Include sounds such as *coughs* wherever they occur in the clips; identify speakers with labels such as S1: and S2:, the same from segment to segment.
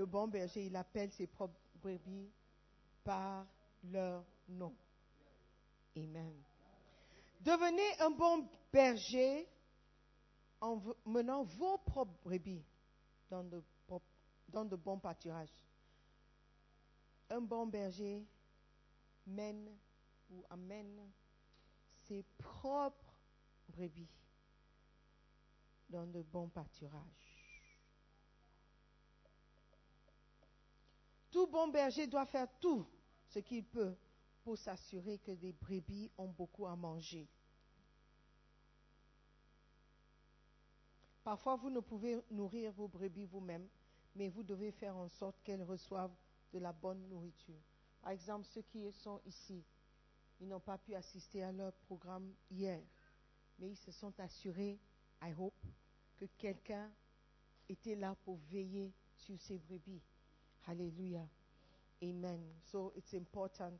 S1: le bon berger, il appelle ses propres brebis par leur nom. Amen. Devenez un bon berger en menant vos propres brebis dans de, dans de bons pâturages. Un bon berger mène ou amène ses propres brebis dans de bons pâturages. Tout bon berger doit faire tout ce qu'il peut pour s'assurer que les brebis ont beaucoup à manger. Parfois, vous ne pouvez nourrir vos brebis vous-même, mais vous devez faire en sorte qu'elles reçoivent de la bonne nourriture. Par exemple, ceux qui sont ici, ils n'ont pas pu assister à leur programme hier, mais ils se sont assurés, I hope, que quelqu'un était là pour veiller sur ces brebis. Hallelujah. Amen. So it's important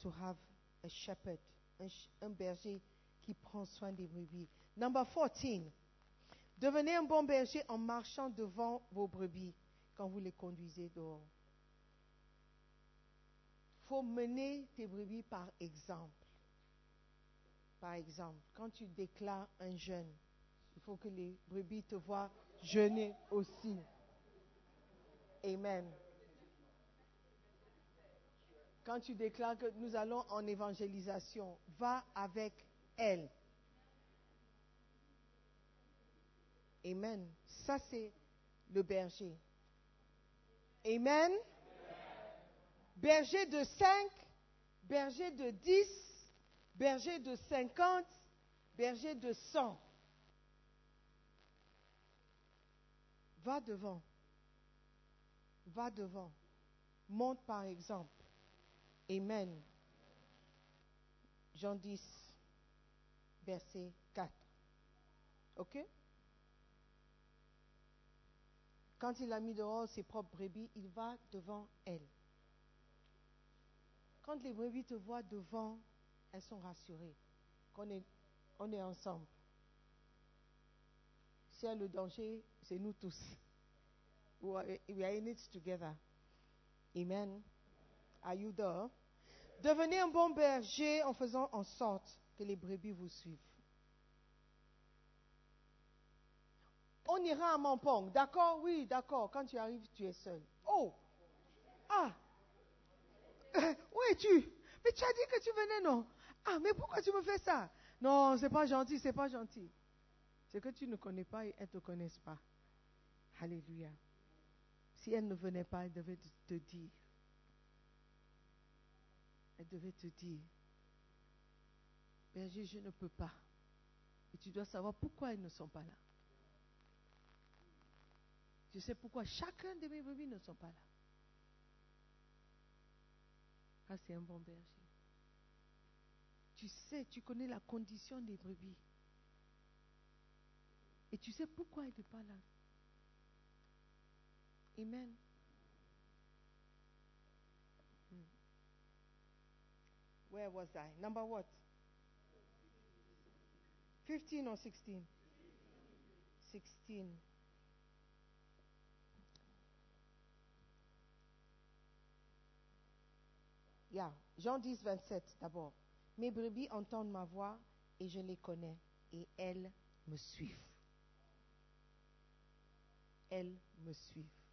S1: to have a shepherd, un, un berger qui prend soin des brebis. Number 14. Devenez un bon berger en marchant devant vos brebis quand vous les conduisez dehors. Il faut mener tes brebis par exemple. Par exemple, quand tu déclares un jeûne, il faut que les brebis te voient jeûner aussi. Amen. Quand tu déclares que nous allons en évangélisation, va avec elle. Amen. Ça, c'est le berger. Amen. Berger de 5, berger de 10, berger de 50, berger de 100. Va devant. Va devant. Monte par exemple. Amen. Jean 10, verset 4. OK? Quand il a mis dehors ses propres brebis, il va devant elles. Quand les brebis te voient devant, elles sont rassurées qu'on est, on est ensemble. S'il y a le danger, c'est nous tous. We are in it together. Amen. Are you there? Devenez un bon berger en faisant en sorte que les brebis vous suivent. On ira à Mampong, d'accord? Oui, d'accord. Quand tu arrives, tu es seul. Oh Ah *coughs* Où es-tu? Mais tu as dit que tu venais, non? Ah, mais pourquoi tu me fais ça? Non, c'est pas gentil, c'est pas gentil. C'est que tu ne connais pas et elles ne te connaissent pas. Alléluia. Si elle ne venait pas, elle devait te dire. Elle devait te dire, berger, je ne peux pas. Et tu dois savoir pourquoi elles ne sont pas là. Tu sais pourquoi chacun de mes brebis ne sont pas là. Ah, c'est un bon berger. Tu sais, tu connais la condition des brebis. Et tu sais pourquoi elle n'est pas là. Amen. Hmm. Where was I? Number what? 15 or 16? 16. Yeah. Jean 10, 27 d'abord. Mes brebis entendent ma voix et je les connais et elles me suivent. Elles me suivent.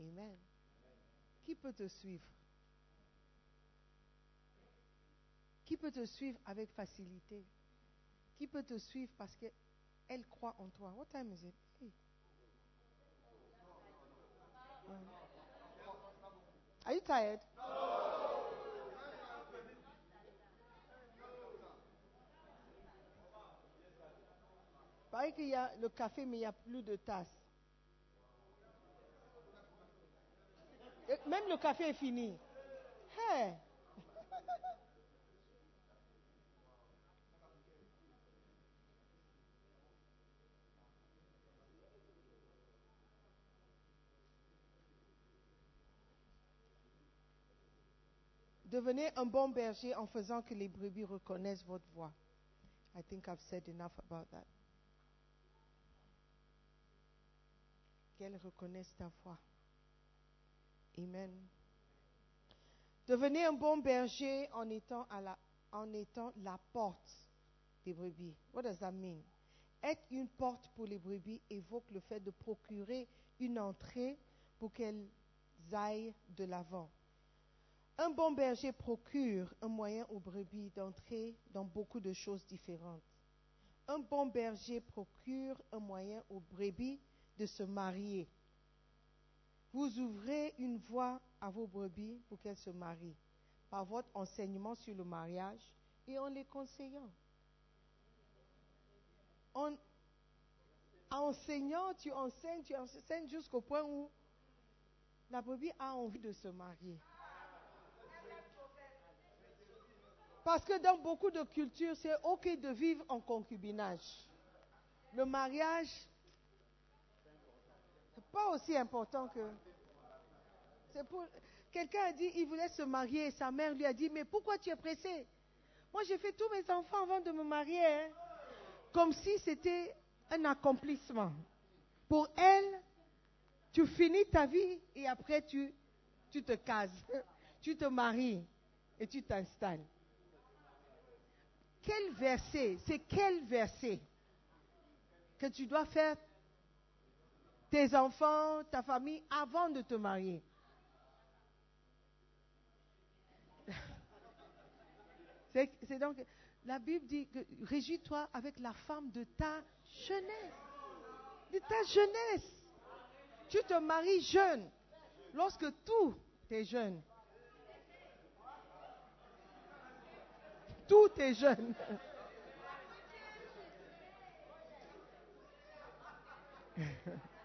S1: Amen. Qui peut te suivre? Qui peut te suivre avec facilité? Qui peut te suivre parce qu'elle croit en toi? What time is it? Are you tired? Pareil qu'il y a le café, mais il n'y a plus de tasses. Même le café est fini. Devenez un bon berger en faisant que les brebis reconnaissent votre voix. I think I've said enough about that. qu'elles reconnaissent ta foi. Amen. Devenez un bon berger en étant, la, en étant la porte des brebis. What does that mean? Être une porte pour les brebis évoque le fait de procurer une entrée pour qu'elles aillent de l'avant. Un bon berger procure un moyen aux brebis d'entrer dans beaucoup de choses différentes. Un bon berger procure un moyen aux brebis de se marier. Vous ouvrez une voie à vos brebis pour qu'elles se marient par votre enseignement sur le mariage et en les conseillant. En enseignant, tu enseignes, tu enseignes jusqu'au point où la brebis a envie de se marier. Parce que dans beaucoup de cultures, c'est OK de vivre en concubinage. Le mariage, pas aussi important que. C'est pour. Quelqu'un a dit il voulait se marier sa mère lui a dit Mais pourquoi tu es pressé? Moi, j'ai fait tous mes enfants avant de me marier. Hein. Comme si c'était un accomplissement. Pour elle, tu finis ta vie et après tu, tu te cases, *laughs* tu te maries et tu t'installes. Quel verset, c'est quel verset que tu dois faire tes enfants, ta famille avant de te marier *laughs* C'est donc, la Bible dit que régis-toi avec la femme de ta jeunesse. De ta jeunesse. Tu te maries jeune. Lorsque tout est jeune. Tout est jeune. *laughs*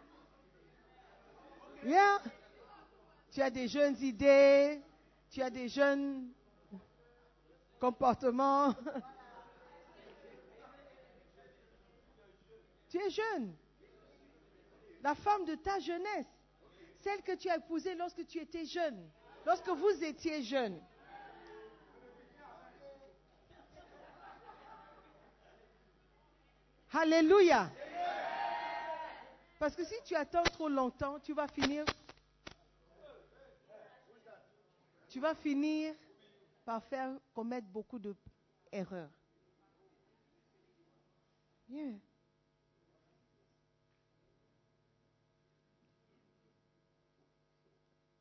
S1: Tu as des jeunes idées, tu as des jeunes comportements. *laughs* tu es jeune. La femme de ta jeunesse, celle que tu as épousée lorsque tu étais jeune, lorsque vous étiez jeune. Alléluia. Parce que si tu attends trop longtemps, tu vas finir. Tu vas finir par faire commettre beaucoup d'erreurs.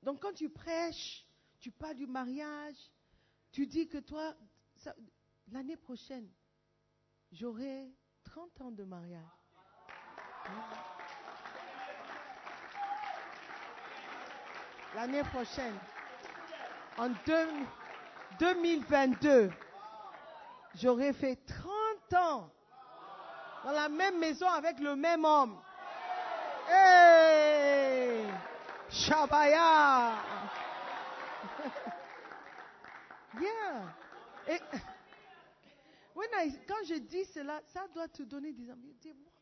S1: Donc quand tu prêches, tu parles du mariage, tu dis que toi, l'année prochaine, j'aurai 30 ans de mariage. L'année prochaine, en 2022, j'aurai fait 30 ans dans la même maison avec le même homme. Hey! Shabaya! *laughs* yeah! Et, *laughs* quand je dis cela, ça doit te donner des amis. Dis-moi,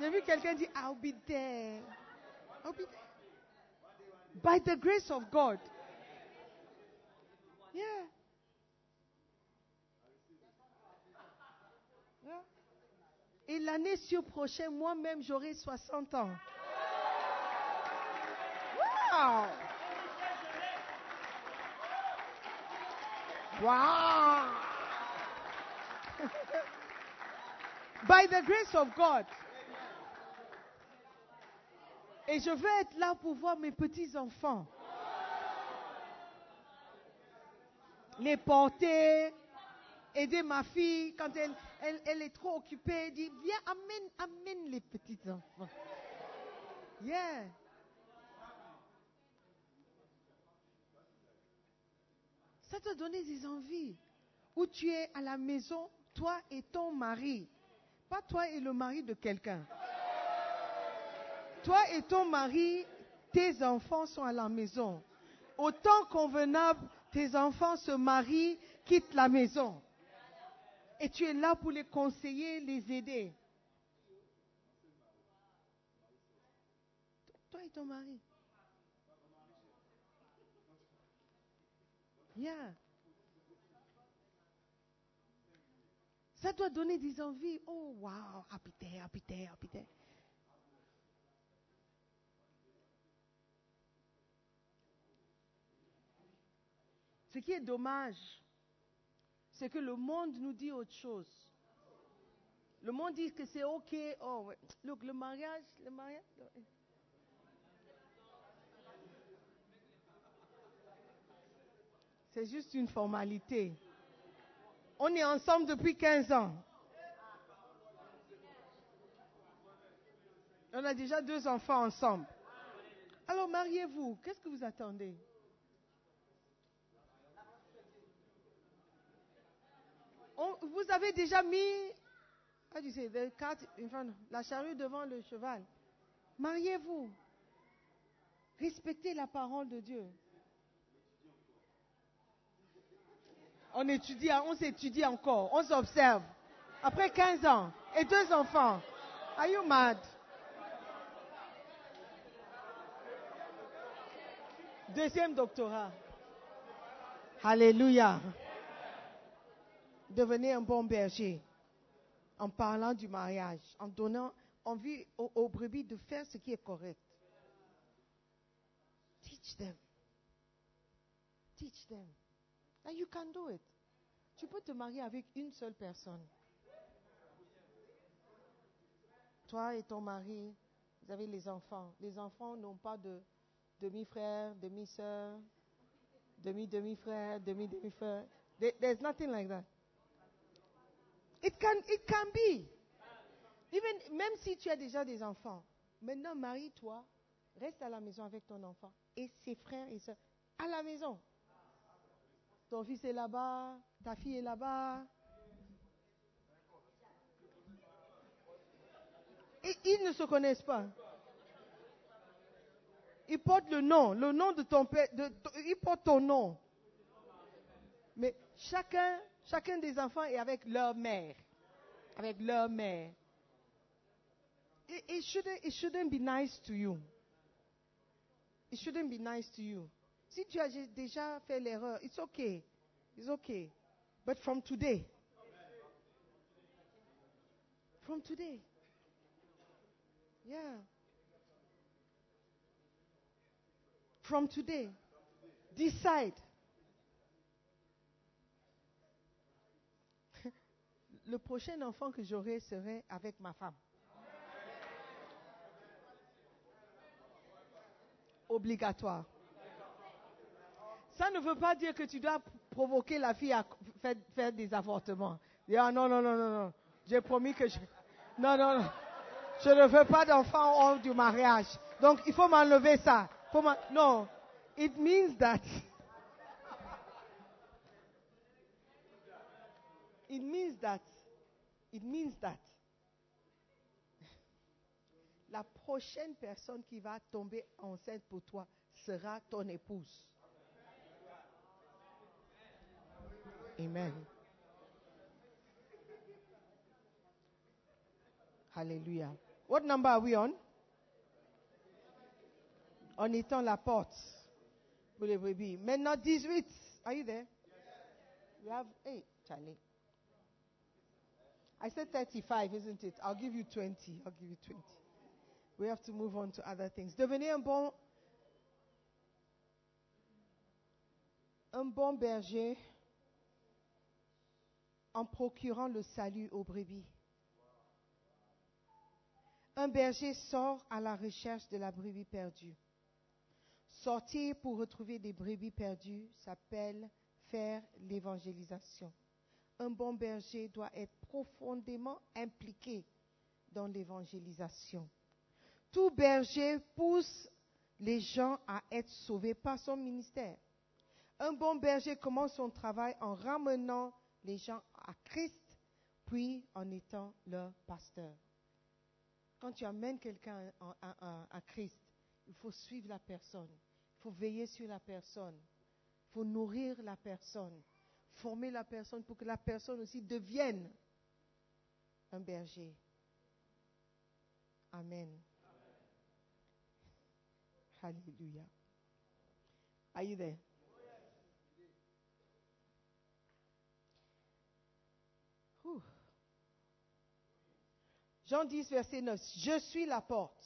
S1: J'ai vu quelqu'un dire, I'll be there. I'll be there. By the grace of God. Yeah. yeah. Et l'année sur prochaine, moi-même, j'aurai 60 ans. Wow! Wow! *laughs* By the grace of God. Et je veux être là pour voir mes petits-enfants. Les porter, aider ma fille quand elle, elle, est trop occupée. Dire, viens, amène, amène les petits-enfants. Yeah. Ça te donne des envies. Où tu es à la maison, toi et ton mari. Pas toi et le mari de quelqu'un. Toi et ton mari, tes enfants sont à la maison. Au temps convenable, tes enfants se marient, quittent la maison. Et tu es là pour les conseiller, les aider. Toi et ton mari. Yeah. Ça doit donner des envies. Oh, wow, habiter, habiter, habiter. Ce qui est dommage, c'est que le monde nous dit autre chose. Le monde dit que c'est OK. Oh. Look, le mariage, le mariage. C'est juste une formalité. On est ensemble depuis 15 ans. On a déjà deux enfants ensemble. Alors mariez-vous. Qu'est-ce que vous attendez? Vous avez déjà mis la charrue devant le cheval. Mariez-vous. Respectez la parole de Dieu. On étudie, on s'étudie encore, on s'observe. Après 15 ans et deux enfants. Are you mad? Deuxième doctorat. Alléluia. Devenez un bon berger en parlant du mariage, en donnant envie aux, brebis de faire ce qui est correct. Teach them. Teach them. And you can do it. Tu peux te marier avec une seule personne. Toi et ton mari, vous avez les enfants. Les enfants n'ont pas de demi-frère, demi-sœur, demi-demi-frère, demi-demi-frère. There's nothing like that. It can, it can be. Même si tu as déjà des enfants, maintenant marie-toi, reste à la maison avec ton enfant et ses frères et sœurs à la maison. Ton fils est là-bas, ta fille est là-bas. Et ils ne se connaissent pas. Ils portent le nom, le nom de ton père, ils portent ton nom. Mais chacun, chacun des enfants est avec leur mère. Avec leur mère. It, it, shouldn't, it shouldn't be nice to you. It shouldn't be nice to you. Si tu as déjà fait l'erreur, it's okay. It's okay. But from today, from today, yeah. From today, decide. Le prochain enfant que j'aurai serait avec ma femme. Obligatoire. Ça ne veut pas dire que tu dois provoquer la fille à faire, des avortements. ah non, non, non, non, non. J'ai promis que je... Non, non, non. Je ne veux pas d'enfant hors du mariage. Donc, il faut m'enlever ça. Non. It means that... It means that... It means that... La prochaine personne qui va tomber enceinte pour toi sera ton épouse. Amen. Hallelujah. What number are we on? On étend la porte pour les brebis. Maintenant 18. Are you there? We have eight, Charlie. I said 35, isn't it? I'll give you 20. I'll give you 20. We have to move on to other things. Devenez un bon, un bon berger en procurant le salut aux brebis. Un berger sort à la recherche de la brebis perdue. Sortir pour retrouver des brebis perdues s'appelle faire l'évangélisation. Un bon berger doit être profondément impliqué dans l'évangélisation. Tout berger pousse les gens à être sauvés par son ministère. Un bon berger commence son travail en ramenant les gens à Christ, puis en étant leur pasteur. Quand tu amènes quelqu'un à, Christ, il faut suivre la personne, il faut veiller sur la personne, il faut nourrir la personne, former la personne pour que la personne aussi devienne un berger. Amen. Alléluia. Are you there? Jean 10, verset 9. Je suis la porte.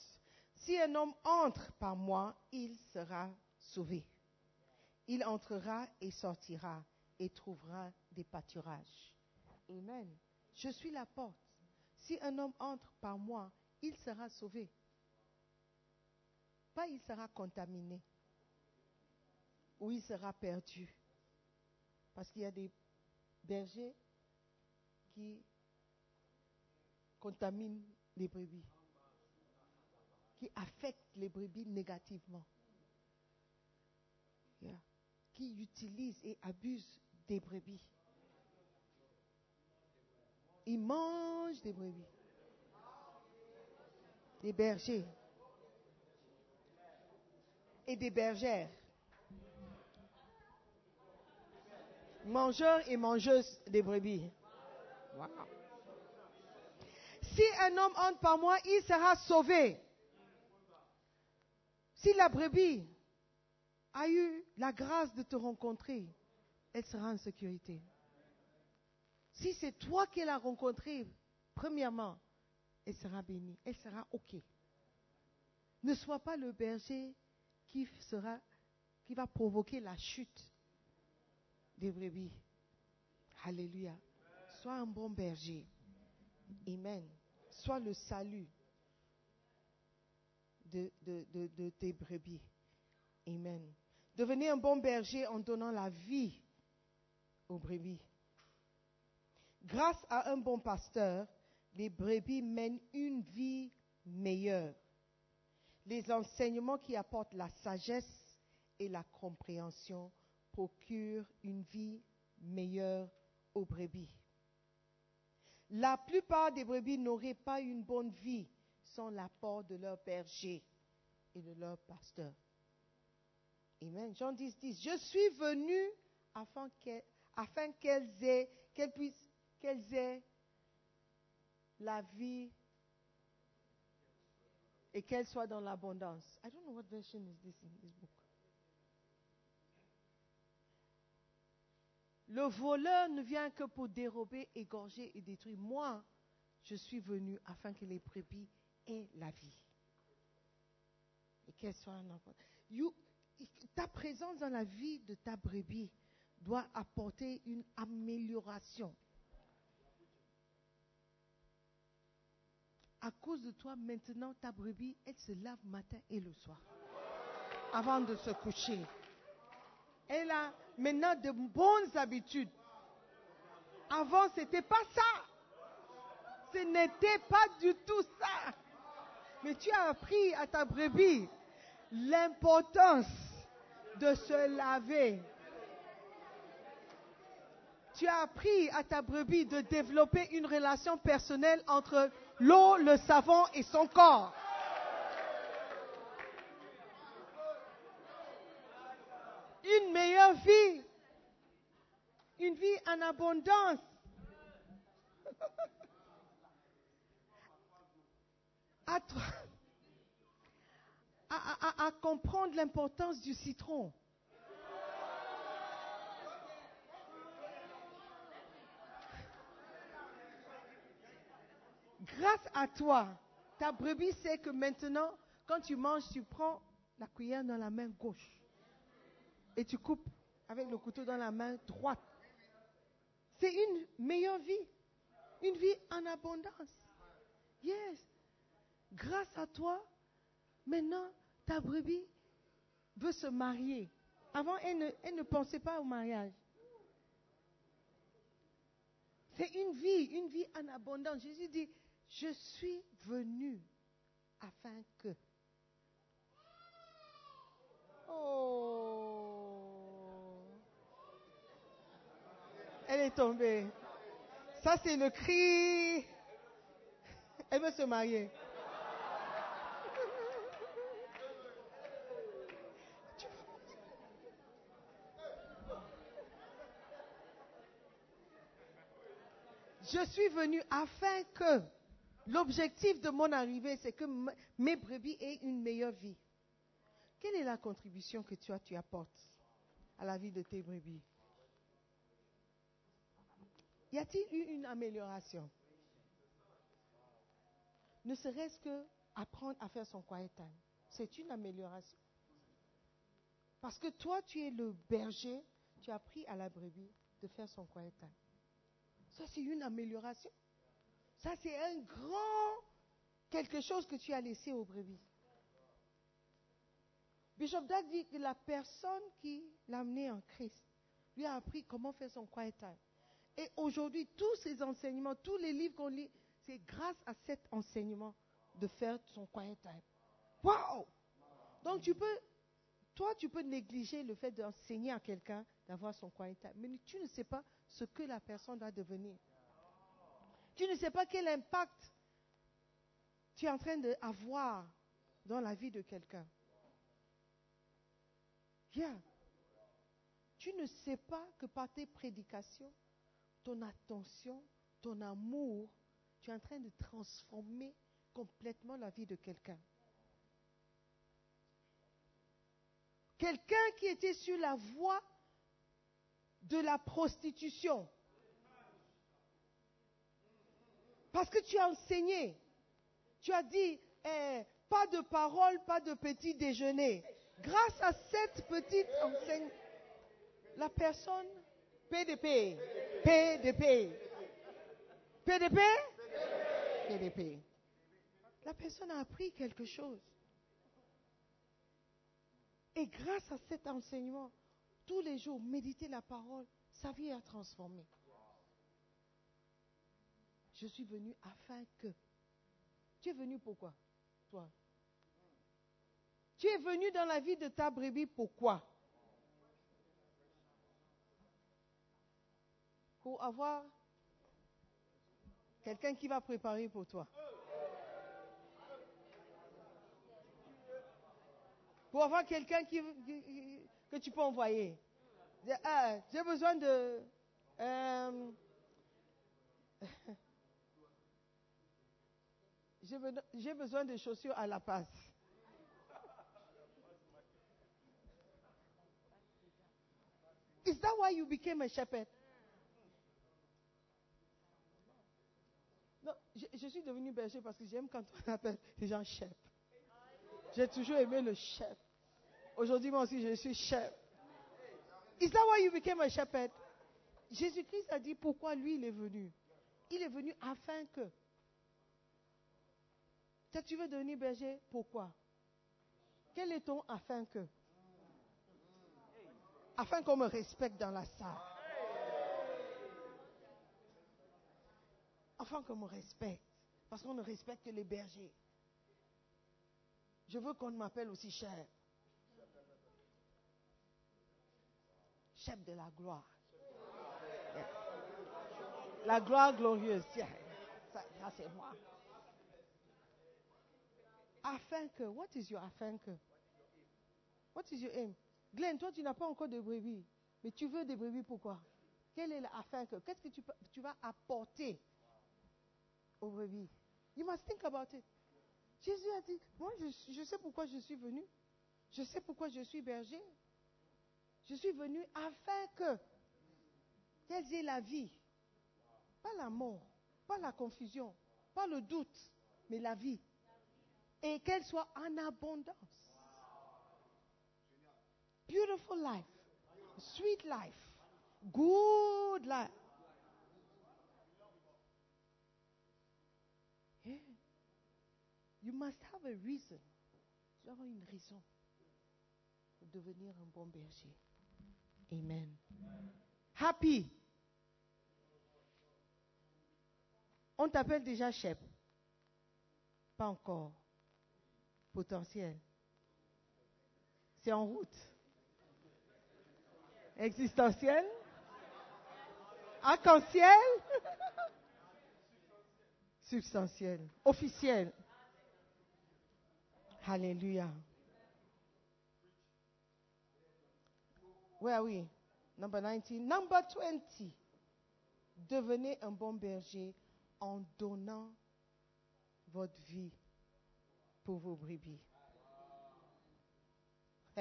S1: Si un homme entre par moi, il sera sauvé. Il entrera et sortira et trouvera des pâturages. Amen. Je suis la porte. Si un homme entre par moi, il sera sauvé. Pas il sera contaminé ou il sera perdu. Parce qu'il y a des bergers qui contaminent les brebis, qui affectent les brebis négativement, qui utilisent et abusent des brebis. Ils mangent des brebis, des bergers et des bergères. Mangeurs et mangeuses des brebis. Si un homme entre par moi, il sera sauvé. Si la brebis a eu la grâce de te rencontrer, elle sera en sécurité. Si c'est toi qui l'as rencontrée, premièrement, elle sera bénie, elle sera OK. Ne sois pas le berger qui, sera, qui va provoquer la chute des brebis. Alléluia. Sois un bon berger. Amen. Sois le salut de, de, tes brebis. Amen. Devenez un bon berger en donnant la vie aux brebis. Grâce à un bon pasteur, les brebis mènent une vie meilleure. Les enseignements qui apportent la sagesse et la compréhension procurent une vie meilleure aux brebis. La plupart des brebis n'auraient pas une bonne vie sans l'apport de leur berger et de leur pasteur. Amen. Jean 10, 10. Je suis venu afin aient, qu'elles aient la vie et qu'elles soient dans l'abondance. I don't know what version is this in this book. Le voleur ne vient que pour dérober, égorger et détruire. Moi, je suis venu afin que les brebis aient la vie. Et qu'elles soient en you, Ta présence dans la vie de ta brebis doit apporter une amélioration. À cause de toi, maintenant, ta brebis, elle se lave matin et le soir. Avant de se coucher. Elle a maintenant de bonnes habitudes. Avant, ce n'était pas ça. Ce n'était pas du tout ça. Mais tu as appris à ta brebis l'importance de se laver. Tu as appris à ta brebis de développer une relation personnelle entre l'eau, le savon et son corps. une meilleure vie, une vie en abondance. *laughs* À, à, comprendre l'importance du citron. Grâce à toi, ta brebis sait que maintenant, quand tu manges, tu prends la cuillère dans la main gauche et tu coupes avec le couteau dans la main droite. C'est une meilleure vie, une vie en abondance. Yes. Grâce à toi, maintenant, ta brebis veut se marier. Avant, elle ne, pensait pas au mariage. C'est une vie, une vie en abondance. Jésus dit, je suis venu afin que. Oh. Elle est tombée. Ça, c'est le cri. Elle veut se marier. Je suis venu afin que l'objectif de mon arrivée, c'est que mes brebis aient une meilleure vie. Quelle est la contribution que toi tu apportes à la vie de tes brebis? Y a-t-il eu une amélioration? Ne serait-ce que apprendre à faire son quiet. C'est une amélioration. Parce que toi, tu es le berger, tu as appris à la brebis de faire son quiet. Ça, c'est une amélioration. Ça, c'est un grand quelque chose que tu as laissé aux brebis. Bishop Dag dit que la personne qui l'a amené en Christ lui a appris comment faire son quiet time. Et aujourd'hui, tous ces enseignements, tous les livres qu'on lit, c'est grâce à cet enseignement de faire son quiet time. Wow! Donc tu peux, toi, tu peux négliger le fait d'enseigner à quelqu'un d'avoir son quiet time, mais tu ne sais pas ce que la personne va devenir. Tu ne sais pas quel impact tu es en train d'avoir dans la vie de quelqu'un. Viens. Tu ne sais pas que par tes prédications, ton attention, ton amour, tu es en train de transformer complètement la vie de quelqu'un. Quelqu'un qui était sur la voie de la prostitution. Parce que tu as enseigné. Tu as dit, eh, pas de parole, pas de petit déjeuner. Grâce à cette petite enseigne, la personne, PDP, PDP, PDP, PDP. La personne a appris quelque chose. Et grâce à cet enseignement, tous les jours, méditer la parole, sa vie a transformé. Je suis venu afin que. Tu es venu pourquoi, toi Tu es venu dans la vie de ta brebis pourquoi? Pour avoir quelqu'un qui va préparer pour toi. Pour avoir quelqu'un que tu peux envoyer. Ah, j'ai besoin de... Euh, *laughs* j'ai besoin de chaussures à la passe. Is that why you became a shepherd? Non, je, suis devenu berger parce que j'aime quand on appelle les gens chef. J'ai toujours aimé le chef. Aujourd'hui, moi aussi, je suis chef. Is that why you became a shepherd? Jésus-Christ a dit pourquoi lui, il est venu. Il est venu afin que tu veux devenir berger, pourquoi? Quel est ton afin que? Afin qu'on me respecte dans la salle. Afin qu'on me respecte. Parce qu'on ne respecte que les bergers. Je veux qu'on m'appelle aussi chef. Chef de la gloire. La gloire glorieuse. Tiens, ça c'est moi. Afin que, what is your afin que? What is your aim? Glenn, toi, tu n'as pas encore de brebis, mais tu veux des brebis pourquoi? Quel est l'afin que? Qu'est-ce que tu, tu vas apporter aux brebis? You must think about it. Jésus a dit, moi, je, je sais pourquoi je suis venu. Je sais pourquoi je suis berger. Je suis venu afin que qu'elles aient la vie. Pas la mort, pas la confusion, pas le doute, mais la vie et qu'elle soit en abondance. Beautiful life, sweet life, good life. You must have a reason. Tu dois avoir une raison pour devenir un bon berger. Amen. Happy. On t'appelle déjà chef. Pas encore potentiel. C'est en route. Existentiel Arc-en-ciel *laughs* Substantiel. Officiel. Alléluia. Where are we? Number 19. Number 20. Devenez un bon berger en donnant votre vie pour vos brebis. *laughs*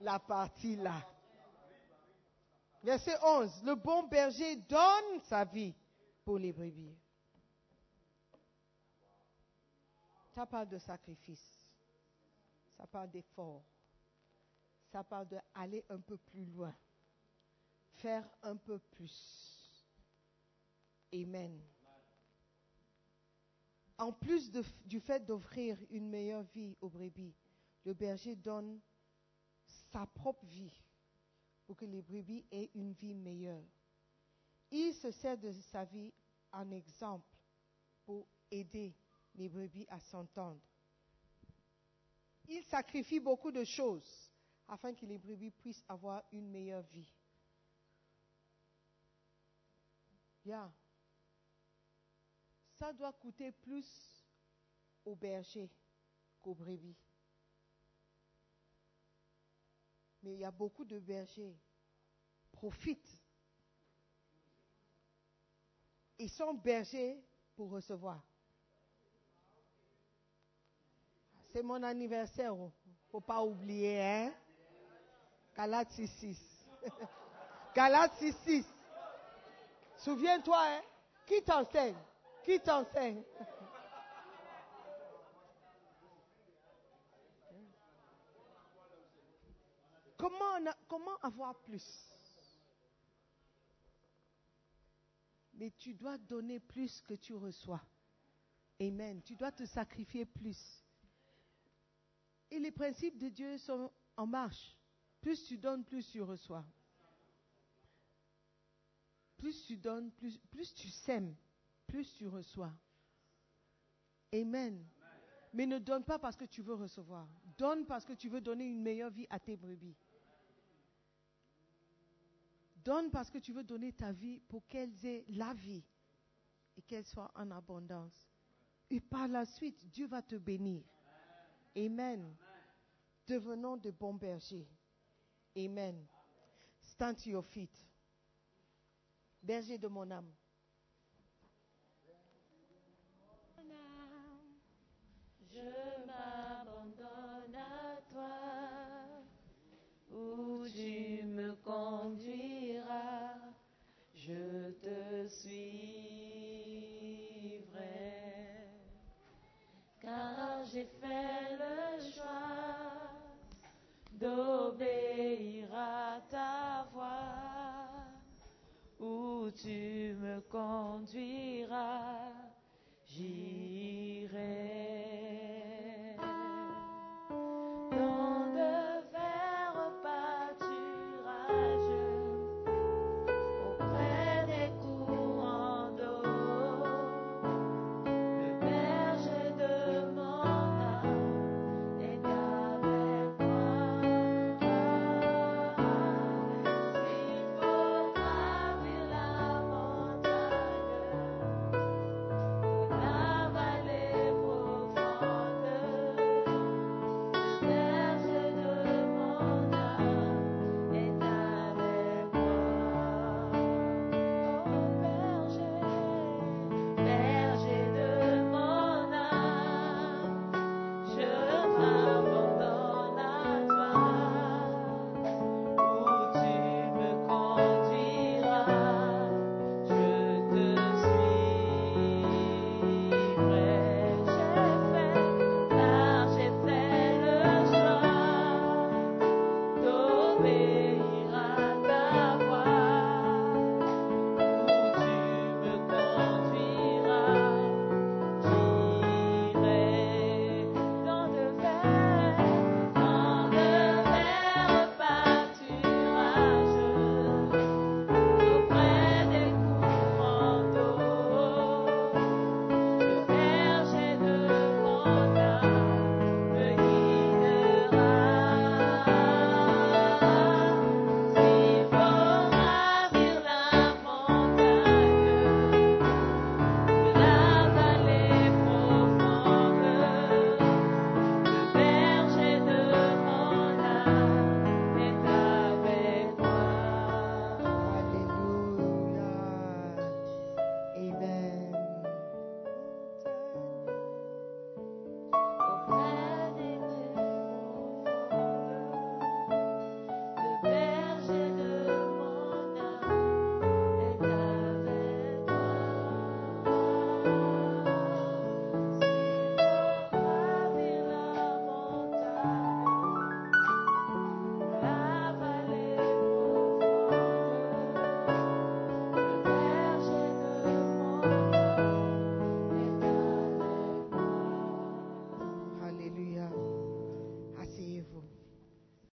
S1: La partie là. Verset 11. Le bon berger donne sa vie pour les brebis. Ça parle de sacrifice. Ça parle d'effort. Ça parle d'aller un peu plus loin. Faire un peu plus. Amen. En plus du fait d'offrir une meilleure vie aux brebis, le berger donne sa propre vie pour que les brebis aient une vie meilleure. Il se sert de sa vie en exemple pour aider les brebis à s'entendre. Il sacrifie beaucoup de choses afin que les brebis puissent avoir une meilleure vie. Ça doit coûter plus aux bergers qu'aux brebis. Mais il y a beaucoup de bergers profitent. Ils sont bergers pour recevoir. C'est mon anniversaire. ne oh. Faut pas oublier, hein? Galates 6. *laughs* Galates 6. Souviens-toi, hein? Qui t'enseigne? Qui t'enseigne? comment, comment avoir plus? Mais tu dois donner plus que tu reçois. Amen. Tu dois te sacrifier plus. Et les principes de Dieu sont en marche. Plus tu donnes, plus tu reçois. Plus tu donnes, plus, plus tu sèmes, plus tu reçois. Amen. Mais ne donne pas parce que tu veux recevoir. Donne parce que tu veux donner une meilleure vie à tes brebis. Donne parce que tu veux donner ta vie pour qu'elles aient la vie et qu'elles soient en abondance. Et par la suite, Dieu va te bénir. Amen. Devenons de bons bergers. Amen. Stand to your feet. Berger de mon âme.
S2: Je m'abandonne à toi, où tu me conduiras, je te suivrai, car j'ai fait le choix d'obéir à ta voix, où tu me conduiras.